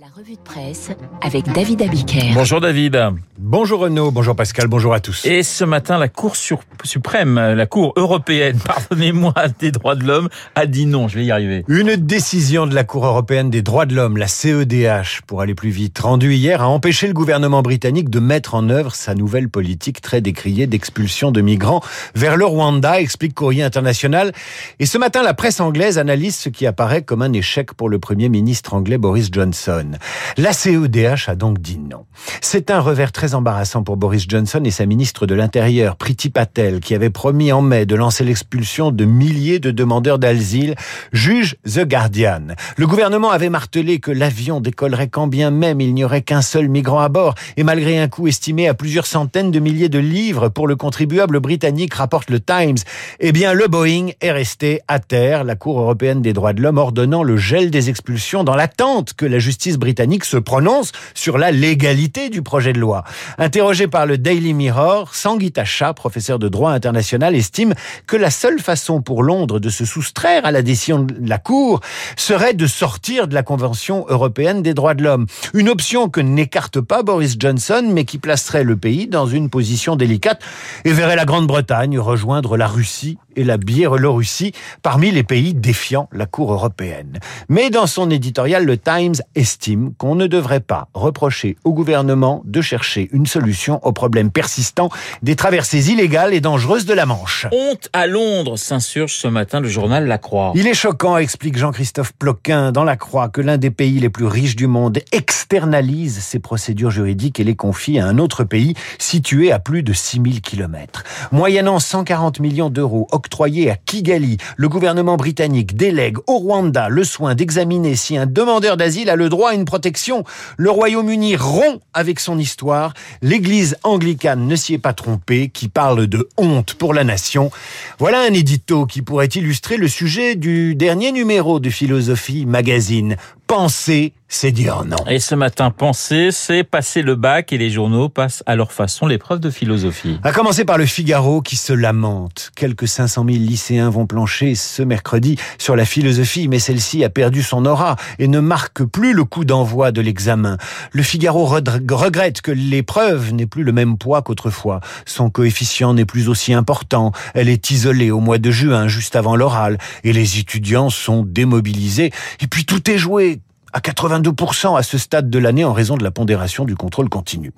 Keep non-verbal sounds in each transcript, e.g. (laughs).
La revue de presse avec David Abiker. Bonjour David. Bonjour Renaud, bonjour Pascal, bonjour à tous. Et ce matin, la Cour sur- suprême, la Cour européenne, (laughs) pardonnez-moi, des droits de l'homme, a dit non. Je vais y arriver. Une décision de la Cour européenne des droits de l'homme, la CEDH, pour aller plus vite, rendue hier, a empêché le gouvernement britannique de mettre en œuvre sa nouvelle politique très décriée d'expulsion de migrants vers le Rwanda, explique Courrier International. Et ce matin, la presse anglaise analyse ce qui apparaît comme un échec pour le Premier ministre anglais Boris Johnson. La CEDH a donc dit non. C'est un revers très embarrassant pour Boris Johnson et sa ministre de l'Intérieur, Priti Patel, qui avait promis en mai de lancer l'expulsion de milliers de demandeurs d'asile, juge The Guardian. Le gouvernement avait martelé que l'avion décollerait quand bien même il n'y aurait qu'un seul migrant à bord, et malgré un coût estimé à plusieurs centaines de milliers de livres pour le contribuable britannique, rapporte le Times, eh bien le Boeing est resté à terre, la Cour européenne des droits de l'homme ordonnant le gel des expulsions dans l'attente que la justice britannique se prononce sur la légalité du projet de loi. Interrogé par le Daily Mirror, Sangeet Shah, professeur de droit international, estime que la seule façon pour Londres de se soustraire à la décision de la Cour serait de sortir de la Convention européenne des droits de l'homme. Une option que n'écarte pas Boris Johnson, mais qui placerait le pays dans une position délicate et verrait la Grande-Bretagne rejoindre la Russie et la Biélorussie parmi les pays défiant la Cour européenne. Mais dans son éditorial, le Times estime qu'on ne devrait pas reprocher au gouvernement de chercher une solution au problème persistant des traversées illégales et dangereuses de la Manche. Honte à Londres, s'insurge ce matin le journal La Croix. Il est choquant, explique Jean-Christophe Ploquin dans La Croix, que l'un des pays les plus riches du monde externalise ses procédures juridiques et les confie à un autre pays situé à plus de 6000 kilomètres. Moyennant 140 millions d'euros octroyés à Kigali, le gouvernement britannique délègue au Rwanda le soin d'examiner si un demandeur d'asile a le droit à une protection. Le Royaume-Uni rompt avec son histoire. L'église anglicane ne s'y est pas trompée, qui parle de honte pour la nation. Voilà un édito qui pourrait illustrer le sujet du dernier numéro de Philosophie Magazine. Penser, c'est dire non. Et ce matin, penser, c'est passer le bac et les journaux passent à leur façon l'épreuve de philosophie. À commencer par le Figaro qui se lamente. Quelques 500 000 lycéens vont plancher ce mercredi sur la philosophie, mais celle-ci a perdu son aura et ne marque plus le coup d'envoi de l'examen. Le Figaro regrette que l'épreuve n'ait plus le même poids qu'autrefois. Son coefficient n'est plus aussi important. Elle est isolée au mois de juin, juste avant l'oral, et les étudiants sont démobilisés. Et puis tout est joué à 82% à ce stade de l'année en raison de la pondération du contrôle continu.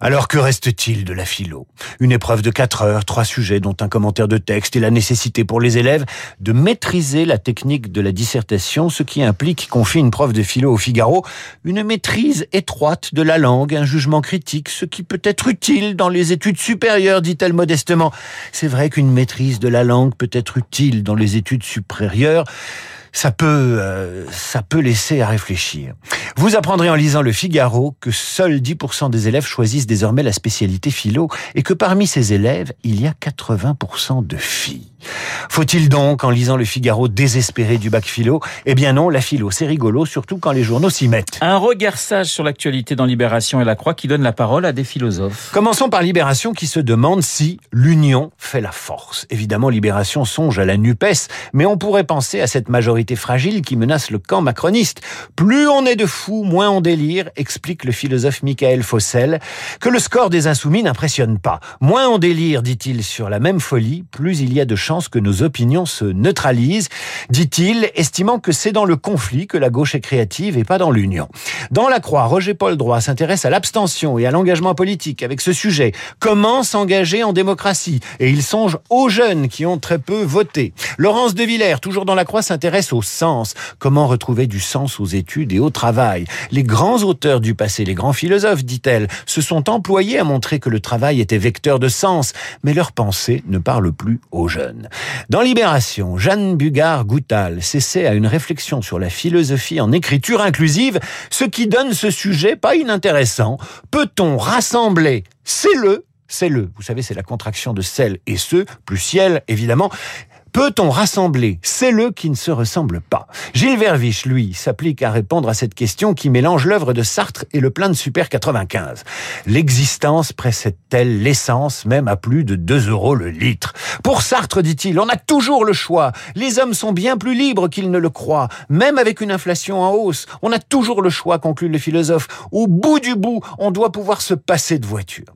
Alors que reste-t-il de la philo? Une épreuve de 4 heures, trois sujets dont un commentaire de texte et la nécessité pour les élèves de maîtriser la technique de la dissertation, ce qui implique, confie une prof de philo au Figaro, une maîtrise étroite de la langue, un jugement critique, ce qui peut être utile dans les études supérieures, dit-elle modestement. C'est vrai qu'une maîtrise de la langue peut être utile dans les études supérieures, ça peut, euh, ça peut laisser à réfléchir. Vous apprendrez en lisant Le Figaro que seuls 10% des élèves choisissent désormais la spécialité philo et que parmi ces élèves, il y a 80% de filles. Faut-il donc, en lisant Le Figaro, désespérer du bac philo? Eh bien non, la philo, c'est rigolo, surtout quand les journaux s'y mettent. Un regard sage sur l'actualité dans Libération et La Croix qui donne la parole à des philosophes. Commençons par Libération qui se demande si l'union fait la force. Évidemment, Libération songe à la NUPES, mais on pourrait penser à cette majorité fragile qui menace le camp macroniste. Plus on est de fous, moins on délire, explique le philosophe Michael Fossel, que le score des insoumis n'impressionne pas. Moins on délire, dit-il, sur la même folie, plus il y a de chances que nos opinions se neutralisent, dit-il, estimant que c'est dans le conflit que la gauche est créative et pas dans l'union. Dans la Croix, Roger-Paul Droit s'intéresse à l'abstention et à l'engagement politique avec ce sujet. Comment s'engager en démocratie? Et il songe aux jeunes qui ont très peu voté. Laurence de Villers, toujours dans la Croix, s'intéresse au sens. Comment retrouver du sens aux études et au travail? Les grands auteurs du passé, les grands philosophes, dit-elle, se sont employés à montrer que le travail était vecteur de sens, mais leur pensée ne parle plus aux jeunes. Dans Libération, Jeanne Bugard-Goutal s'essaie à une réflexion sur la philosophie en écriture inclusive, ce qui donne ce sujet pas inintéressant. Peut-on rassembler c'est le, c'est le, vous savez, c'est la contraction de celle et ce, plus ciel, évidemment, Peut-on rassembler? C'est-le qui ne se ressemblent pas Gilles Verviche, lui, s'applique à répondre à cette question qui mélange l'œuvre de Sartre et le plein de Super 95. L'existence précède-t-elle l'essence, même à plus de 2 euros le litre? Pour Sartre, dit-il, on a toujours le choix. Les hommes sont bien plus libres qu'ils ne le croient. Même avec une inflation en hausse, on a toujours le choix, conclut le philosophe. Au bout du bout, on doit pouvoir se passer de voiture.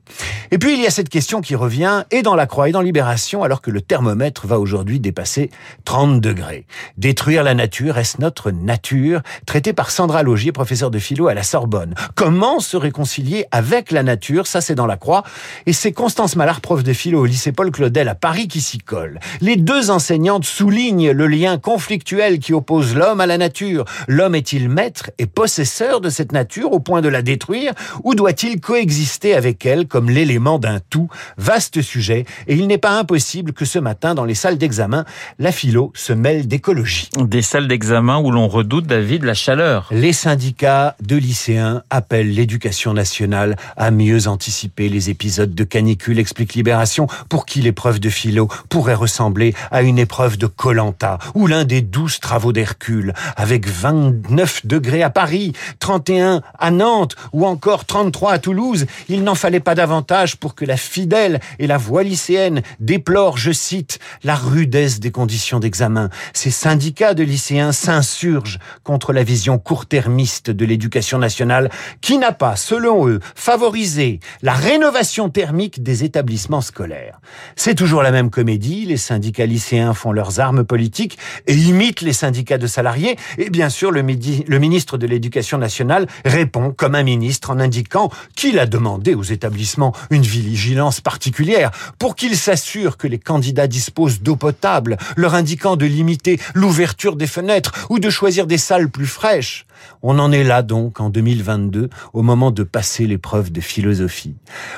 Et puis il y a cette question qui revient, et dans la Croix et dans Libération, alors que le thermomètre va aujourd'hui dépasser 30 degrés. Détruire la nature, est-ce notre nature? Traité par Sandra Logier, professeur de philo à la Sorbonne. Comment se réconcilier avec la nature? Ça, c'est dans la Croix. Et c'est Constance Mallard, prof de philo au lycée Paul Claudel à Paris, qui s'y colle. Les deux enseignantes soulignent le lien conflictuel qui oppose l'homme à la nature. L'homme est-il maître et possesseur de cette nature au point de la détruire? Ou doit-il coexister avec elle comme l'élément d'un tout? Vaste sujet. Et il n'est pas impossible que ce matin, dans les salles d'examen, la philo se mêle d'écologie. Des salles d'examen où l'on redoute, David, la chaleur. Les syndicats de lycéens appellent l'éducation nationale à mieux anticiper les épisodes de canicule, explique Libération, pour qui l'épreuve de philo pourrait ressembler à une épreuve de Colanta ou l'un des douze travaux d'Hercule, avec 29 degrés à Paris, 31 à Nantes ou encore 33 à Toulouse. Il n'en fallait pas davantage pour que la fidèle et la voix lycéenne déplorent, je cite, la rudesse des conditions d'examen. Ces syndicats de lycéens s'insurgent contre la vision court-termiste de l'éducation nationale qui n'a pas, selon eux, favorisé la rénovation thermique des établissements scolaires. C'est toujours la même comédie, les syndicats lycéens font leurs armes politiques et imitent les syndicats de salariés, et bien sûr le, le ministre de l'Éducation nationale répond comme un ministre en indiquant qu'il a demandé aux établissements une vigilance particulière pour qu'ils s'assurent que les candidats disposent d'eau potable, leur indiquant de limiter l'ouverture des fenêtres ou de choisir des salles plus fraîches. On en est là donc en 2022 au moment de passer l'épreuve de philosophie.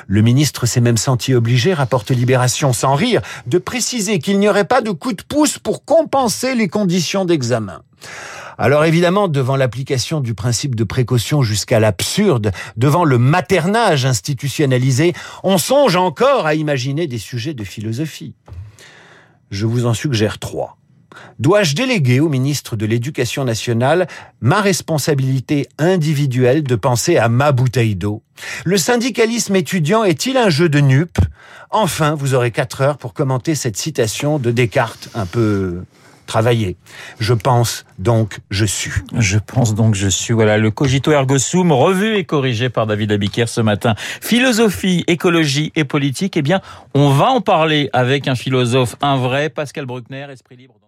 Le ministre s'est même senti obligé, rapporte Libération sans rire, de préciser qu'il n'y aurait pas de coup de pouce pour compenser les conditions d'examen. Alors évidemment, devant l'application du principe de précaution jusqu'à l'absurde, devant le maternage institutionnalisé, on songe encore à imaginer des sujets de philosophie. Je vous en suggère trois. Dois-je déléguer au ministre de l'Éducation nationale ma responsabilité individuelle de penser à ma bouteille d'eau? Le syndicalisme étudiant est-il un jeu de nupe? Enfin, vous aurez quatre heures pour commenter cette citation de Descartes un peu travaillée. Je pense donc je suis. Je pense donc je suis. Voilà le cogito ergo sum revu et corrigé par David Abiker ce matin. Philosophie, écologie et politique. Eh bien, on va en parler avec un philosophe, un vrai Pascal Bruckner, esprit libre.